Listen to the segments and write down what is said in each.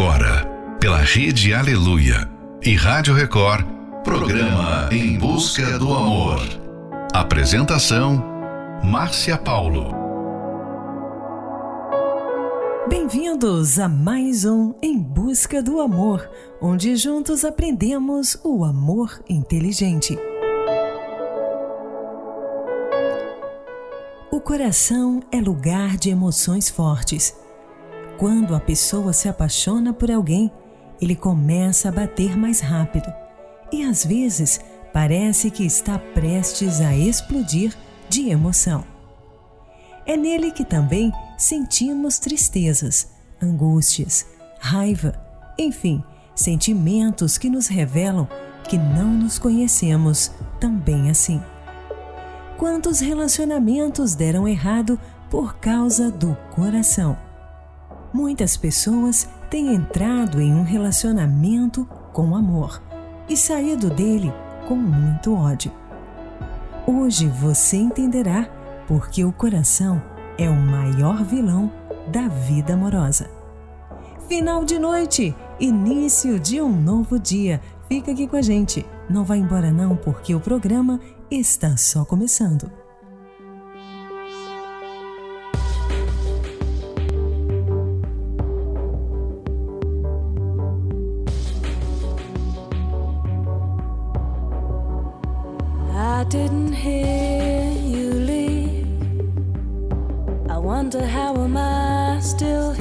agora, pela Rede Aleluia e Rádio Record, programa Em Busca do Amor. Apresentação: Márcia Paulo. Bem-vindos a mais um Em Busca do Amor, onde juntos aprendemos o amor inteligente. O coração é lugar de emoções fortes quando a pessoa se apaixona por alguém, ele começa a bater mais rápido e às vezes parece que está prestes a explodir de emoção. É nele que também sentimos tristezas, angústias, raiva, enfim, sentimentos que nos revelam que não nos conhecemos tão bem assim. Quantos relacionamentos deram errado por causa do coração? Muitas pessoas têm entrado em um relacionamento com amor e saído dele com muito ódio. Hoje você entenderá porque o coração é o maior vilão da vida amorosa. Final de noite, início de um novo dia. Fica aqui com a gente. Não vá embora não, porque o programa está só começando. Didn't hear you leave. I wonder how am I still here?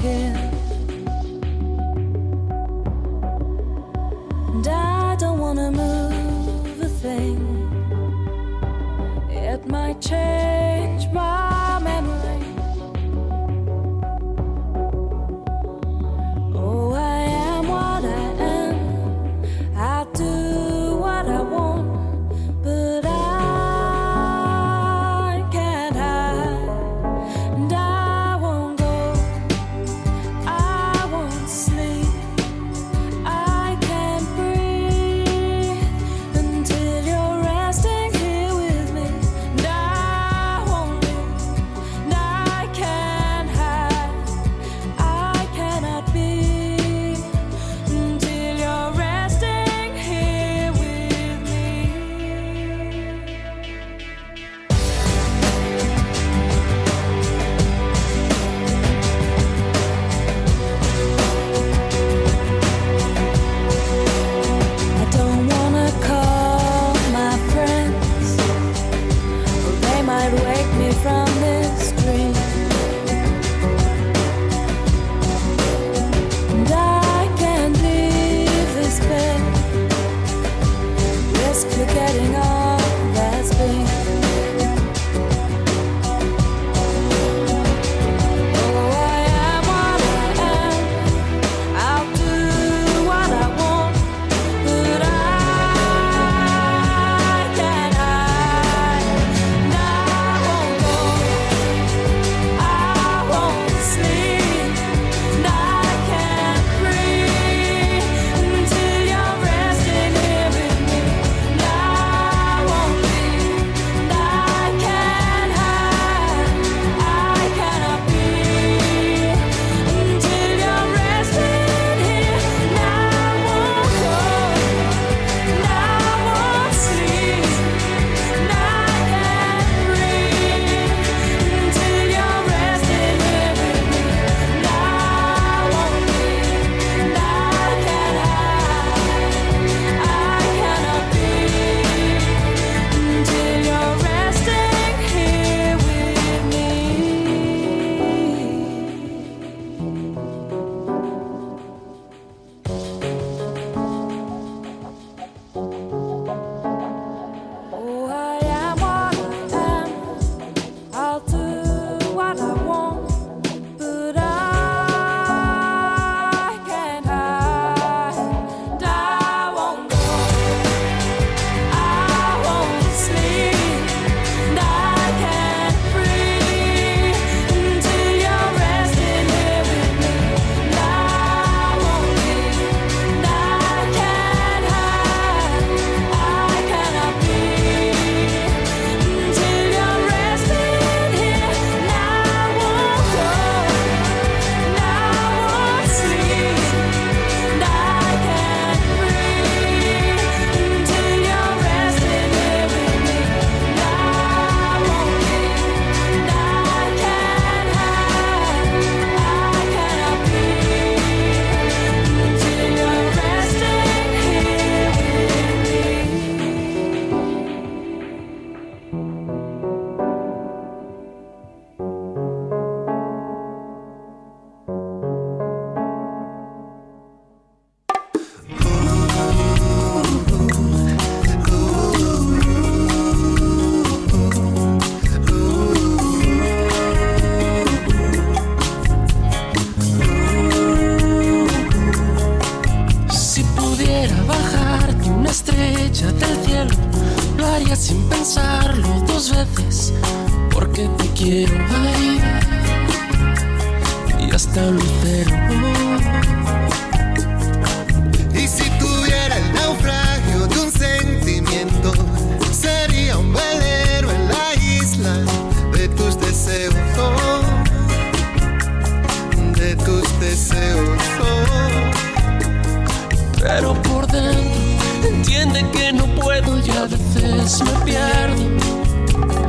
No puedo y a veces me pierdo.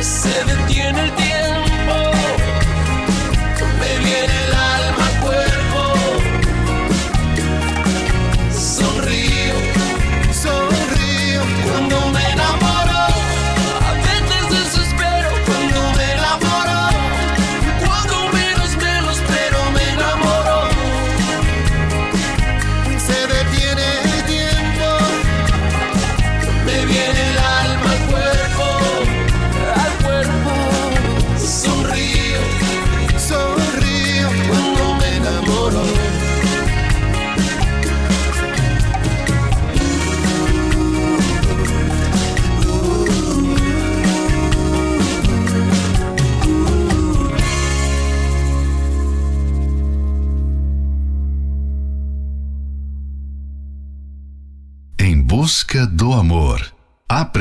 Se detiene el tiempo,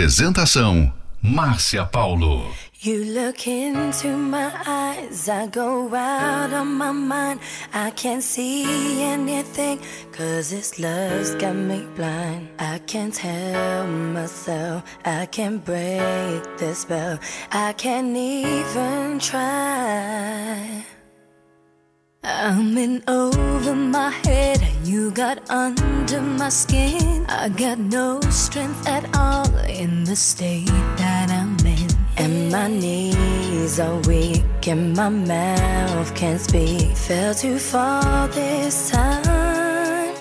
Apresentação: Márcia Paulo. You look into my eyes, I go out of my mind. I can't see anything, cause this love's got me blind. I can't help myself, I can't break the spell, I can't even try. I'm in over my head, you got under my skin. I got no strength at all in the state that I'm in. And my knees are weak, and my mouth can't speak. Fell too far this time.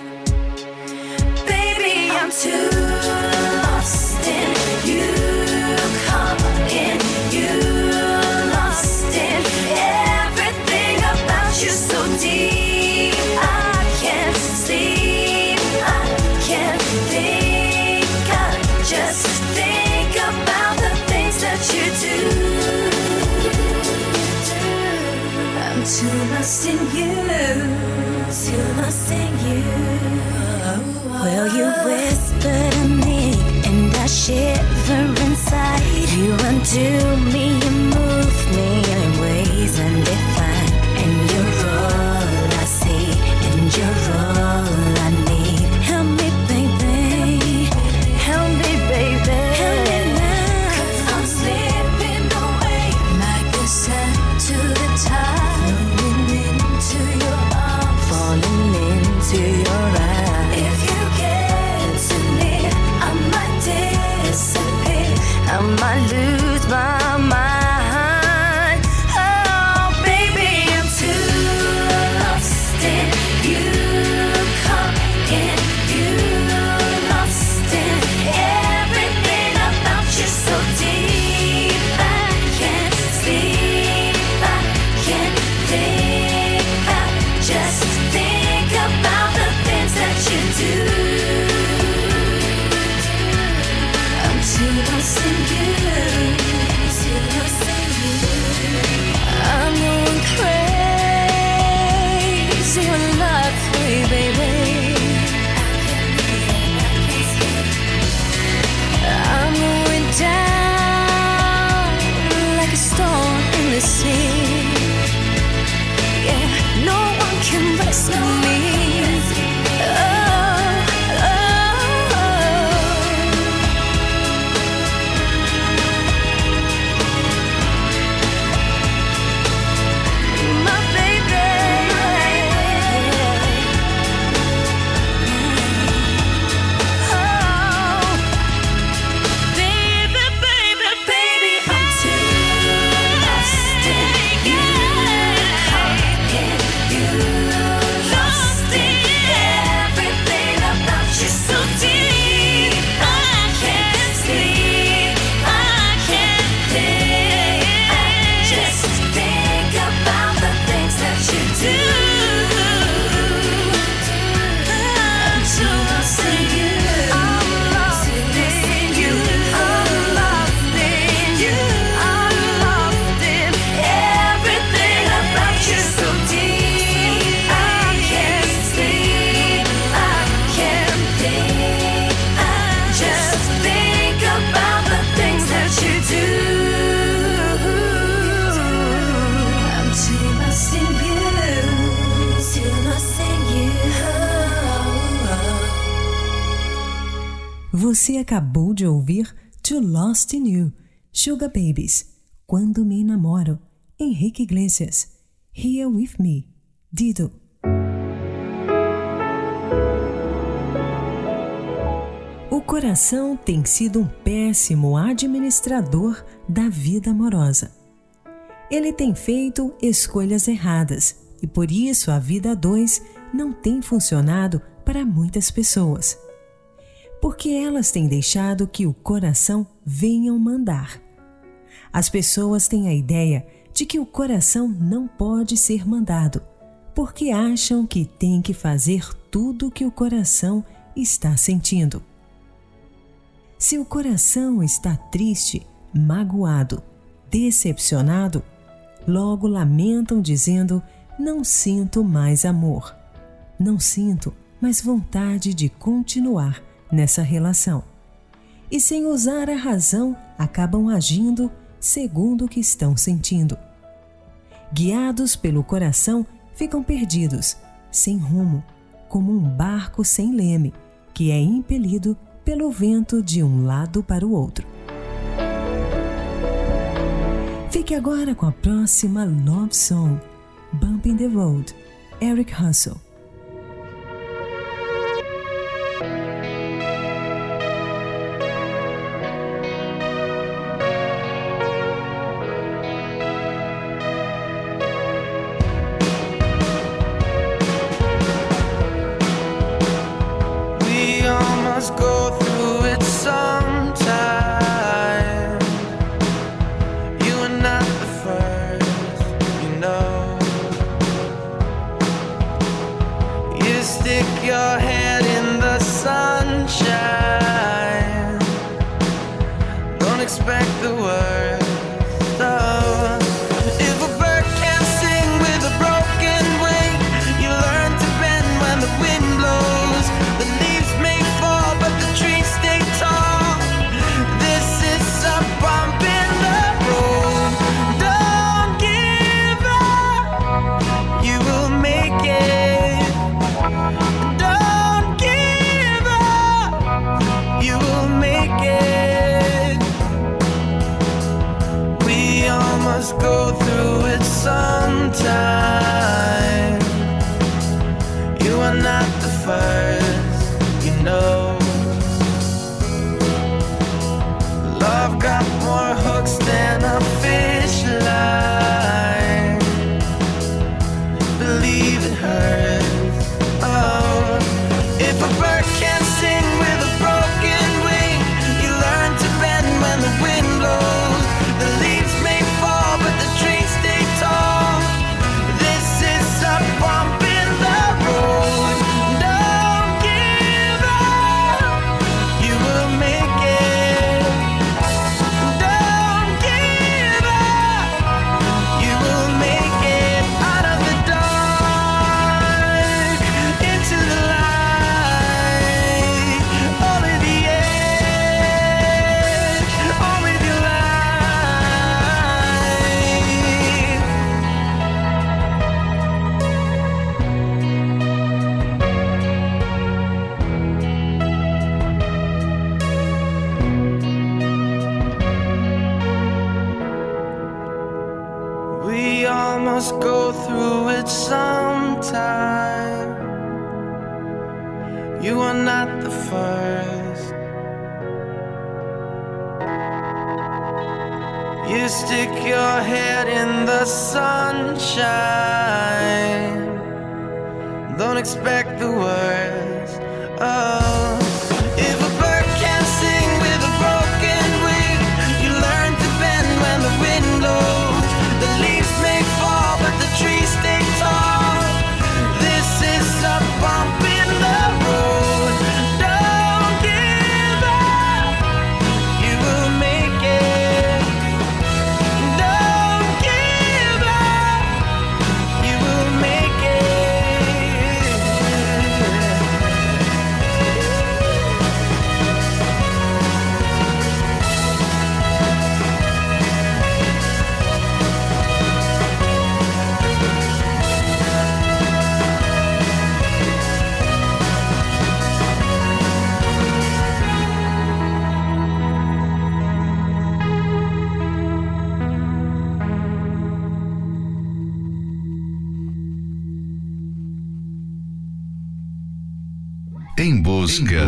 Baby, I'm too Well, you whisper to me, and I shiver inside. You undo me, Você acabou de ouvir To Lost in You, Sugar Babies, Quando Me Namoro, Henrique Iglesias, Here With Me, Dido. O coração tem sido um péssimo administrador da vida amorosa. Ele tem feito escolhas erradas e por isso a vida a dois não tem funcionado para muitas pessoas porque elas têm deixado que o coração venham mandar. As pessoas têm a ideia de que o coração não pode ser mandado, porque acham que tem que fazer tudo o que o coração está sentindo. Se o coração está triste, magoado, decepcionado, logo lamentam dizendo: Não sinto mais amor, não sinto mais vontade de continuar nessa relação. E sem usar a razão, acabam agindo segundo o que estão sentindo. Guiados pelo coração, ficam perdidos, sem rumo, como um barco sem leme, que é impelido pelo vento de um lado para o outro. Fique agora com a próxima Love Song, Bumping the Road, Eric Russell.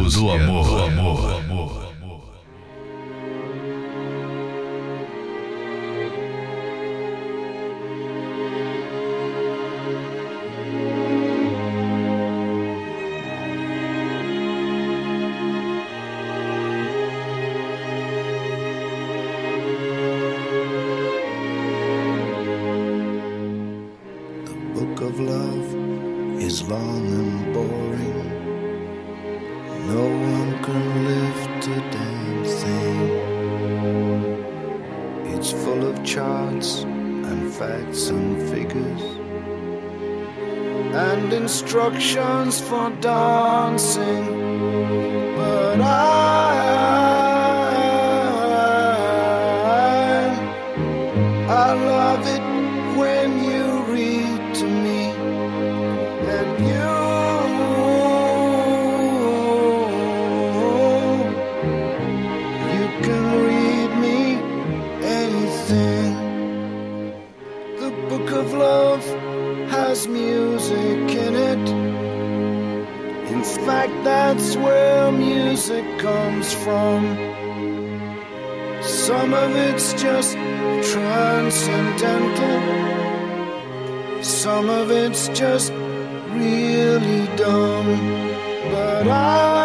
Busca do amor. For dancing, it's just transcendental, some of it's just really dumb. But I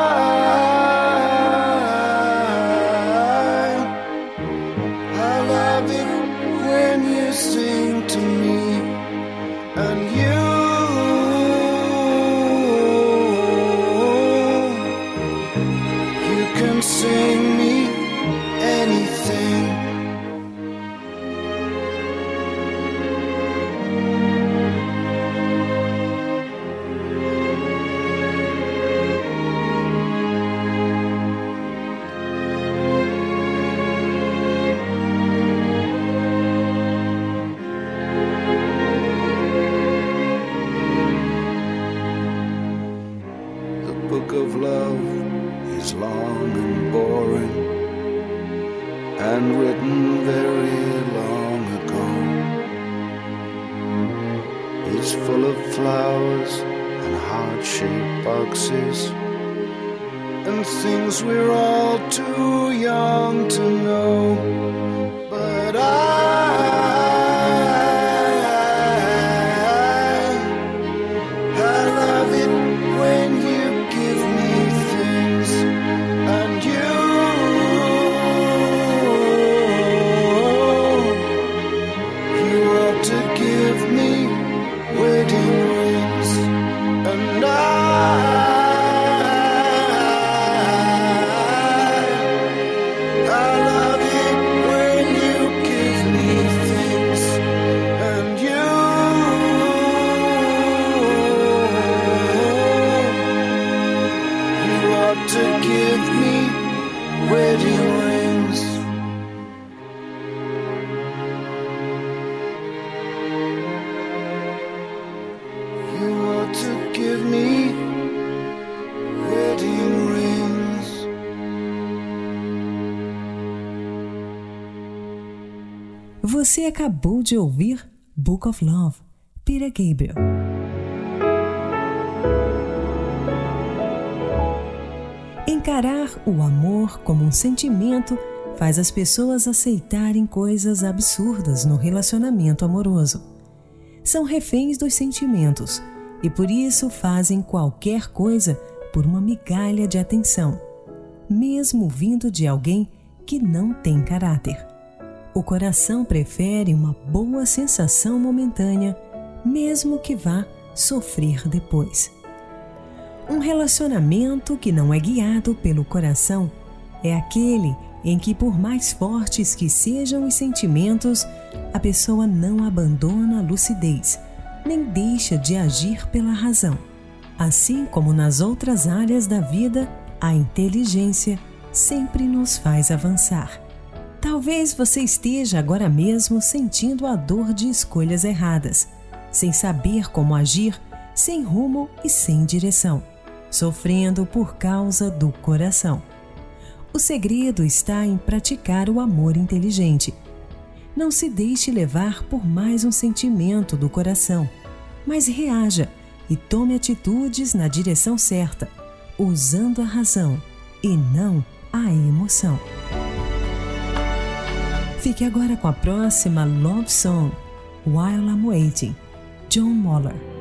Você acabou de ouvir Book of Love, Peter Gabriel. Encarar o amor como um sentimento faz as pessoas aceitarem coisas absurdas no relacionamento amoroso. São reféns dos sentimentos e por isso fazem qualquer coisa por uma migalha de atenção, mesmo vindo de alguém que não tem caráter. O coração prefere uma boa sensação momentânea, mesmo que vá sofrer depois. Um relacionamento que não é guiado pelo coração é aquele em que, por mais fortes que sejam os sentimentos, a pessoa não abandona a lucidez, nem deixa de agir pela razão. Assim como nas outras áreas da vida, a inteligência sempre nos faz avançar. Talvez você esteja agora mesmo sentindo a dor de escolhas erradas, sem saber como agir, sem rumo e sem direção, sofrendo por causa do coração. O segredo está em praticar o amor inteligente. Não se deixe levar por mais um sentimento do coração, mas reaja e tome atitudes na direção certa, usando a razão e não a emoção. Fique agora com a próxima Love Song, While I'm Waiting, John Moller.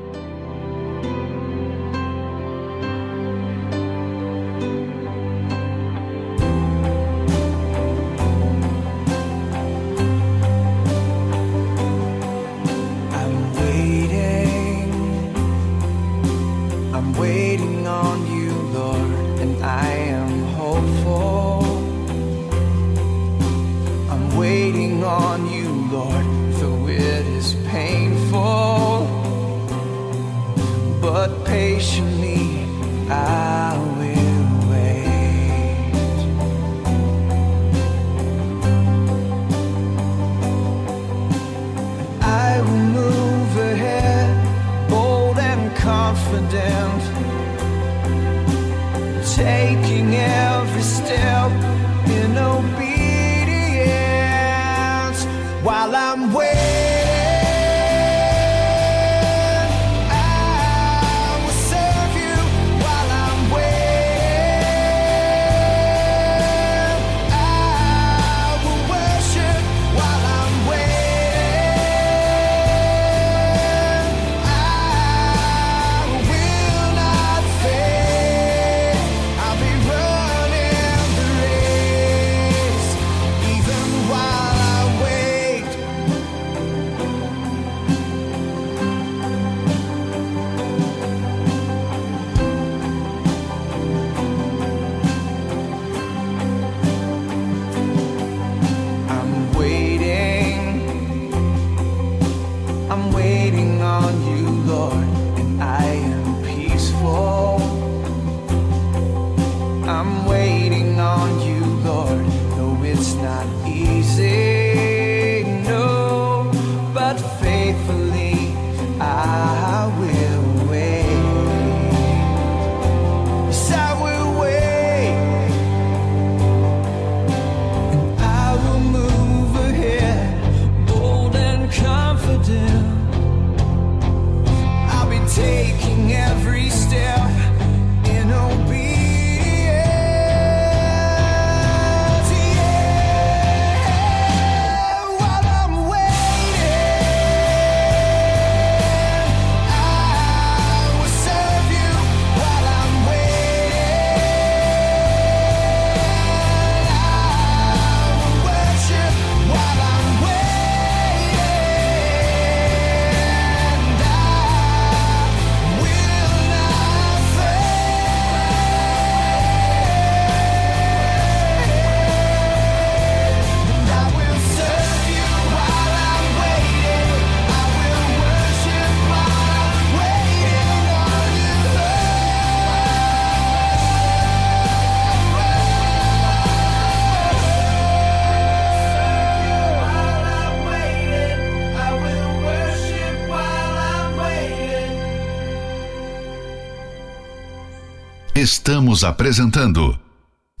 Estamos apresentando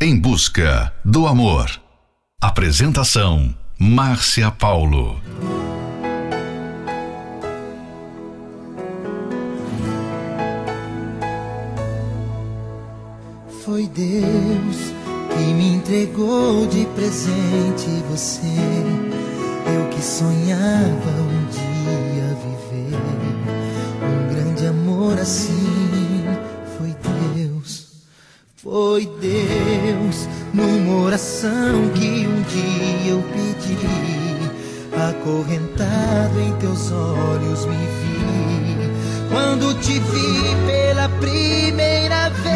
Em Busca do Amor. Apresentação: Márcia Paulo. Foi Deus que me entregou de presente você, eu que sonhava um dia viver um grande amor assim foi Deus numa oração que um dia eu pedi, acorrentado em teus olhos me vi. Quando te vi pela primeira vez,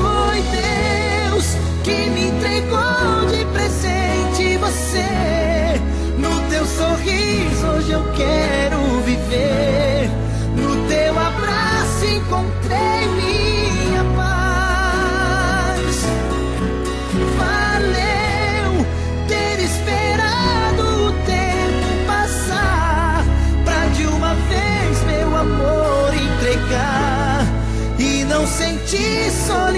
foi Deus que me entregou de presente você. No teu sorriso hoje eu quero soli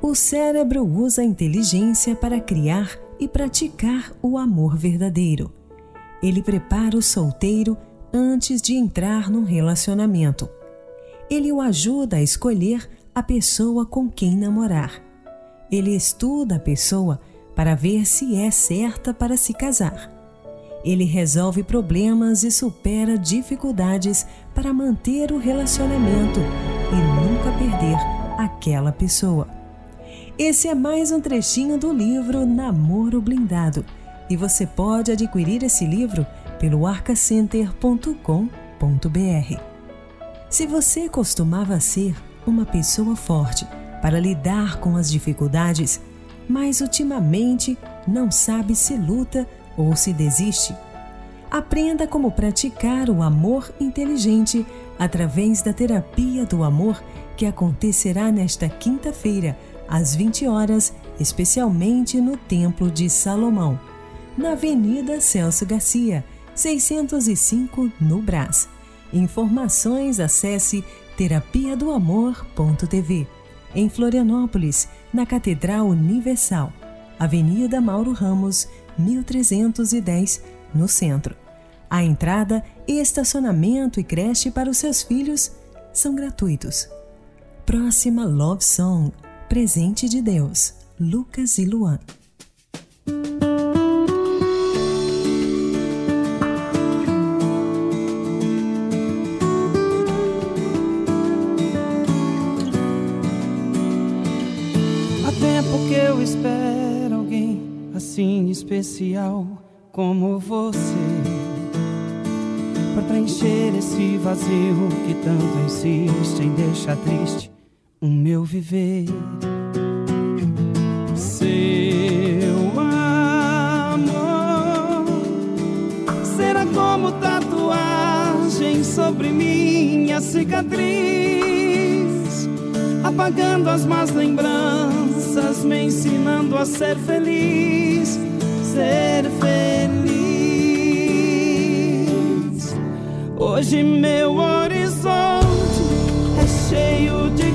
O cérebro usa a inteligência para criar e praticar o amor verdadeiro. Ele prepara o solteiro antes de entrar num relacionamento. Ele o ajuda a escolher a pessoa com quem namorar. Ele estuda a pessoa para ver se é certa para se casar. Ele resolve problemas e supera dificuldades para manter o relacionamento e nunca perder aquela pessoa. Esse é mais um trechinho do livro Namoro Blindado e você pode adquirir esse livro pelo arcacenter.com.br. Se você costumava ser uma pessoa forte para lidar com as dificuldades, mas ultimamente não sabe se luta ou se desiste, aprenda como praticar o amor inteligente através da terapia do amor que acontecerá nesta quinta-feira, às 20 horas, especialmente no Templo de Salomão, na Avenida Celso Garcia, 605, no Brás. Informações acesse terapia do amor.tv. Em Florianópolis, na Catedral Universal, Avenida Mauro Ramos, 1310, no centro. A entrada, estacionamento e creche para os seus filhos são gratuitos. Próxima Love Song, Presente de Deus, Lucas e Luan. Há tempo que eu espero assim especial como você. Pra preencher esse vazio que tanto insiste em deixar triste o meu viver. Seu amor será como tatuagem sobre minha cicatriz apagando as más lembranças, me ensinando a ser feliz, ser feliz. Hoje meu horizonte é cheio de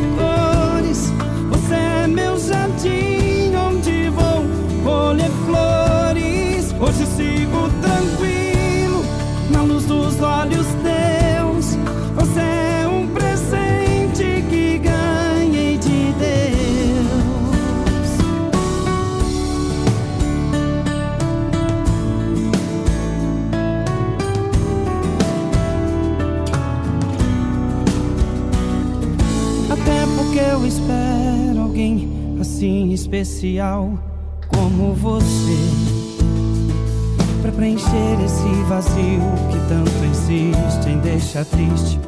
especial como você Pra preencher esse vazio que tanto insiste em deixar triste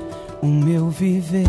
o meu viver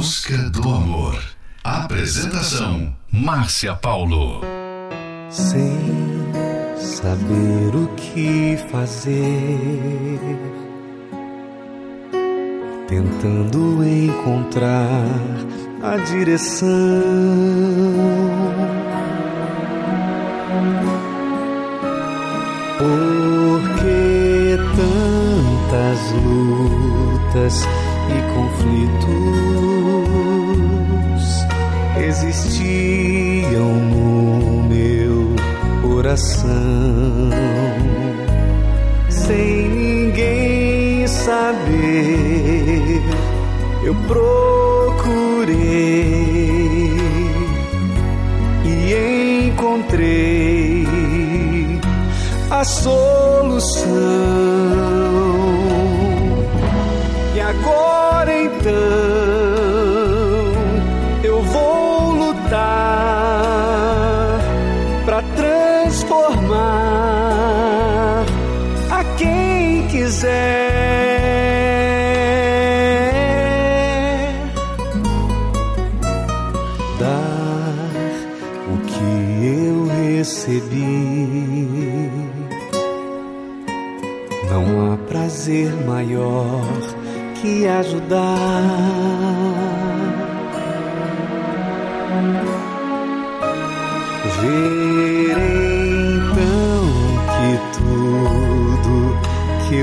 busca do amor. Apresentação: Márcia Paulo. Sem saber o que fazer, tentando encontrar a direção. Por que tantas lutas e conflitos coração sem ninguém saber? Eu procurei e encontrei a solução. E agora então quiser. Dar o que eu recebi. Não há prazer maior que ajudar. Ver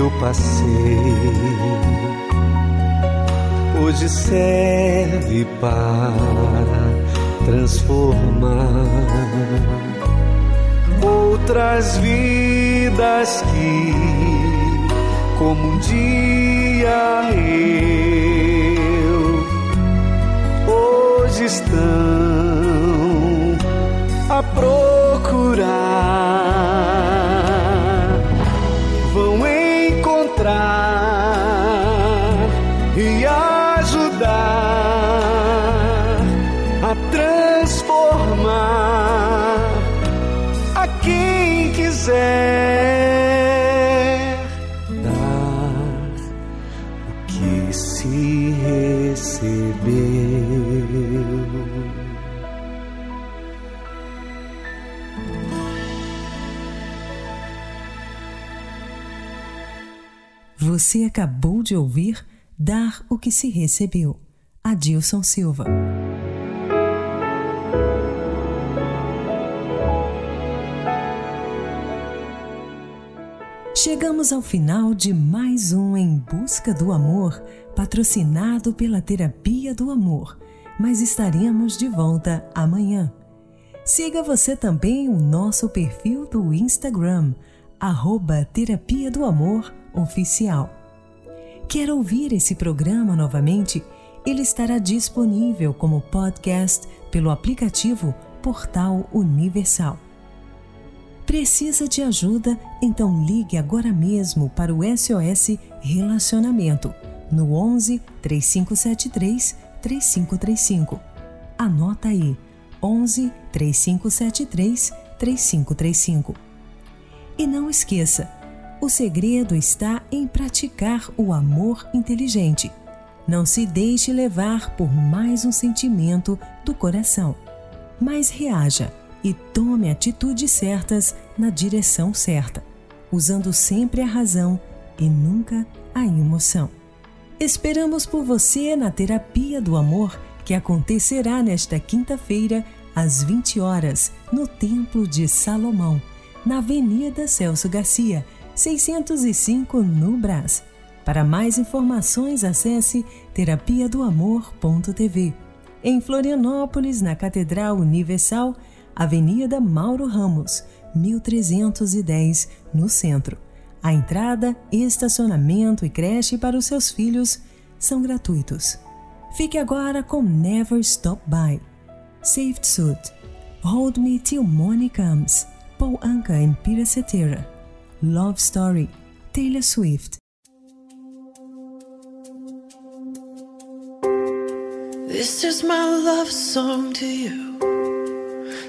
eu passei. Hoje serve para transformar outras vidas que, como um dia eu, hoje estão a procurar, e ajudar a transformar a quem quiser Você acabou de ouvir Dar o que se recebeu. Adilson Silva. Chegamos ao final de mais um Em Busca do Amor, patrocinado pela Terapia do Amor, mas estaremos de volta amanhã. Siga você também o nosso perfil do Instagram, arroba Terapia do Amor Oficial. Quer ouvir esse programa novamente? Ele estará disponível como podcast pelo aplicativo Portal Universal. Precisa de ajuda? Então ligue agora mesmo para o SOS Relacionamento no 11 3573 3535. Anota aí: 11 3573 3535. E não esqueça, o segredo está em praticar o amor inteligente. Não se deixe levar por mais um sentimento do coração, mas reaja e tome atitudes certas na direção certa, usando sempre a razão e nunca a emoção. Esperamos por você na Terapia do Amor, que acontecerá nesta quinta-feira, às 20 horas, no Templo de Salomão, na Avenida Celso Garcia, 605 no Brás. Para mais informações, acesse terapia do amor.tv. Em Florianópolis, na Catedral Universal, Avenida Mauro Ramos, 1310, no centro. A entrada, estacionamento e creche para os seus filhos são gratuitos. Fique agora com Never Stop By. Saved Suit. Hold Me Till Morning Comes. Paul Anka e Peter Cetera. Love Story. Taylor Swift. This is my love song to you.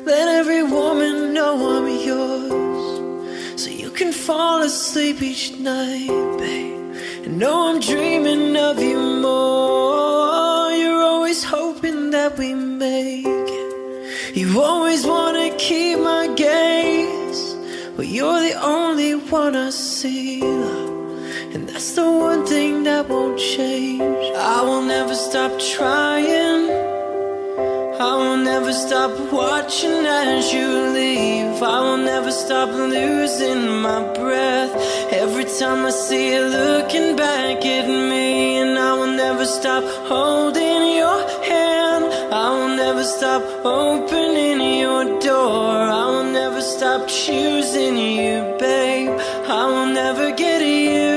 Let every woman know I'm yours. So you can fall asleep each night, babe. And know I'm dreaming of you more. You're always hoping that we make it. You always wanna keep my gaze. You're the only one I see. And that's the one thing that won't change. I will never stop trying. I will never stop watching as you leave. I will never stop losing my breath. Every time I see you looking back at me, and I will never stop holding stop opening your door. I will never stop choosing you, babe. I will never get used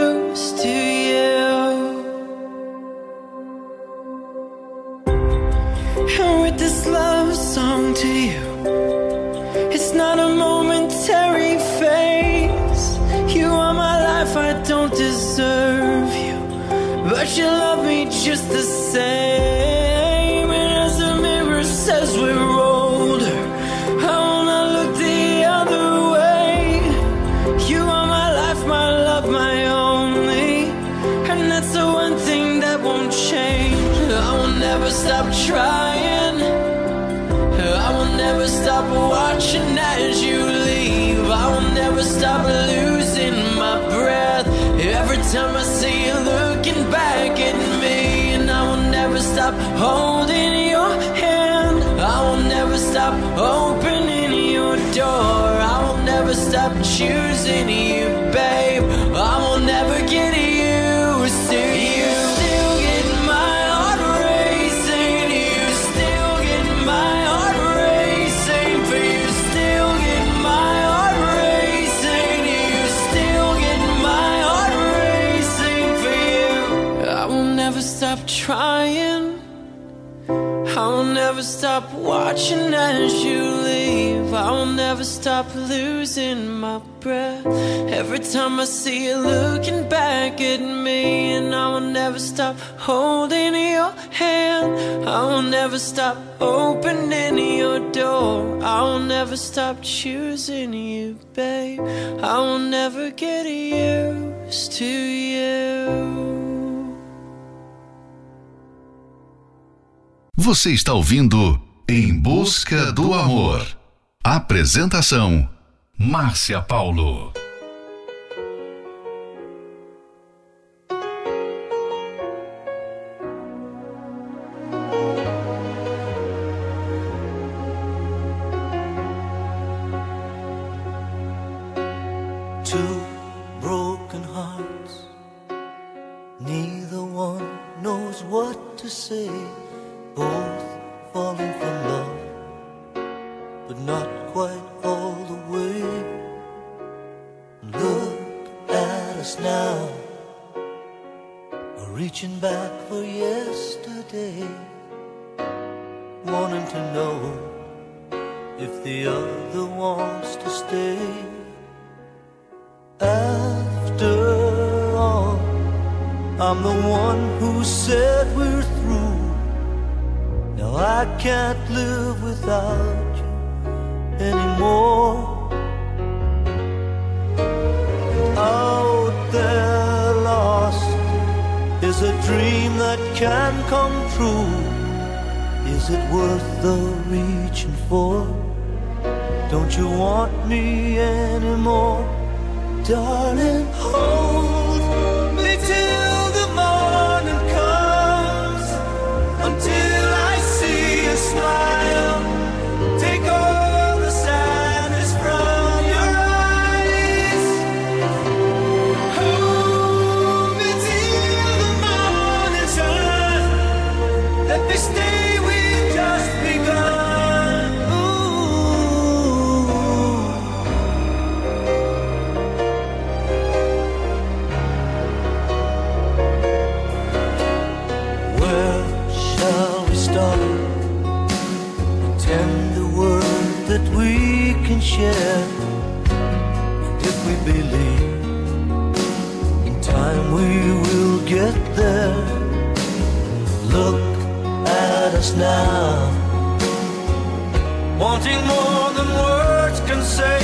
choosing you, babe. I will never get used to you. Still get my heart racing. You still get my heart racing. For you still get my heart racing. You still get my heart racing for you. I will never stop trying. I will never stop watching as you. I will never stop losing my breath. Every time I see you looking back at me, and I will never stop holding your hand. I will never stop opening your door. I will never stop choosing you, babe. I will never get used to you. Você está ouvindo Em Busca do Amor. Apresentação: Márcia Paulo. Neither one knows what to say. Both share. And if we believe in time, we will get there. Look at just now. Wanting more than words can say.